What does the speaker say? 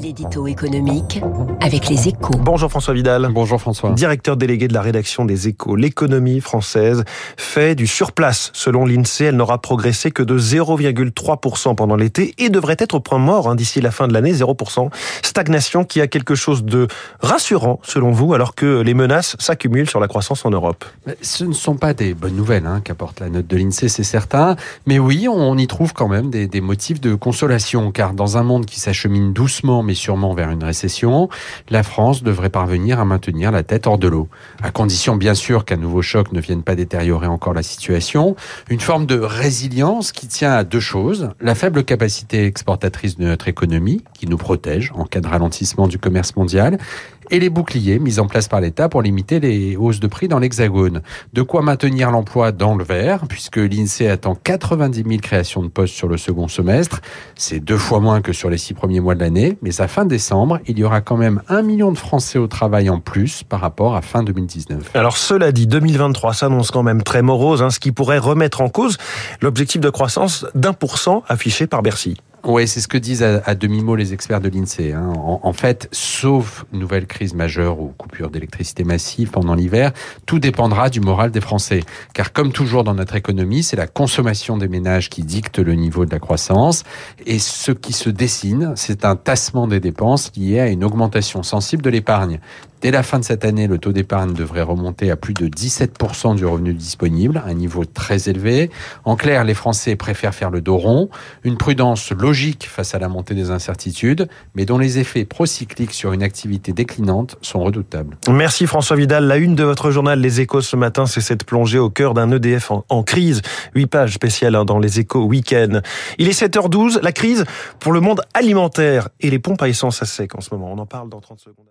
L'édito économique avec les échos. Bonjour François Vidal. Bonjour François. Directeur délégué de la rédaction des échos. L'économie française fait du surplace. Selon l'INSEE, elle n'aura progressé que de 0,3% pendant l'été et devrait être au point mort hein, d'ici la fin de l'année, 0%. Stagnation qui a quelque chose de rassurant selon vous alors que les menaces s'accumulent sur la croissance en Europe. Ce ne sont pas des bonnes nouvelles hein, qu'apporte la note de l'INSEE, c'est certain. Mais oui, on y trouve quand même des, des motifs de consolation car dans un monde qui s'achemine doucement mais sûrement vers une récession, la France devrait parvenir à maintenir la tête hors de l'eau. À condition bien sûr qu'un nouveau choc ne vienne pas détériorer encore la situation. Une forme de résilience qui tient à deux choses. La faible capacité exportatrice de notre économie, qui nous protège en cas de ralentissement du commerce mondial, et les boucliers mis en place par l'État pour limiter les hausses de prix dans l'Hexagone. De quoi maintenir l'emploi dans le vert, puisque l'INSEE attend 90 000 créations de postes sur le second semestre. C'est deux fois moins que sur les six premiers mois de l'année, mais à fin décembre, il y aura quand même un million de Français au travail en plus par rapport à fin 2019. Alors cela dit, 2023 s'annonce quand même très morose, hein, ce qui pourrait remettre en cause l'objectif de croissance d'un pour cent affiché par Bercy. Oui, c'est ce que disent à, demi-mot les experts de l'INSEE. Hein. En, en, fait, sauf nouvelle crise majeure ou coupure d'électricité massive pendant l'hiver, tout dépendra du moral des Français. Car comme toujours dans notre économie, c'est la consommation des ménages qui dicte le niveau de la croissance. Et ce qui se dessine, c'est un tassement des dépenses lié à une augmentation sensible de l'épargne. Dès la fin de cette année, le taux d'épargne devrait remonter à plus de 17% du revenu disponible, un niveau très élevé. En clair, les Français préfèrent faire le dos rond, une prudence logique face à la montée des incertitudes, mais dont les effets procycliques sur une activité déclinante sont redoutables. Merci François Vidal. La une de votre journal Les Échos ce matin, c'est cette plongée au cœur d'un EDF en, en crise. Huit pages spéciales hein, dans Les Échos week-end. Il est 7h12, la crise pour le monde alimentaire et les pompes à essence à sec en ce moment. On en parle dans 30 secondes.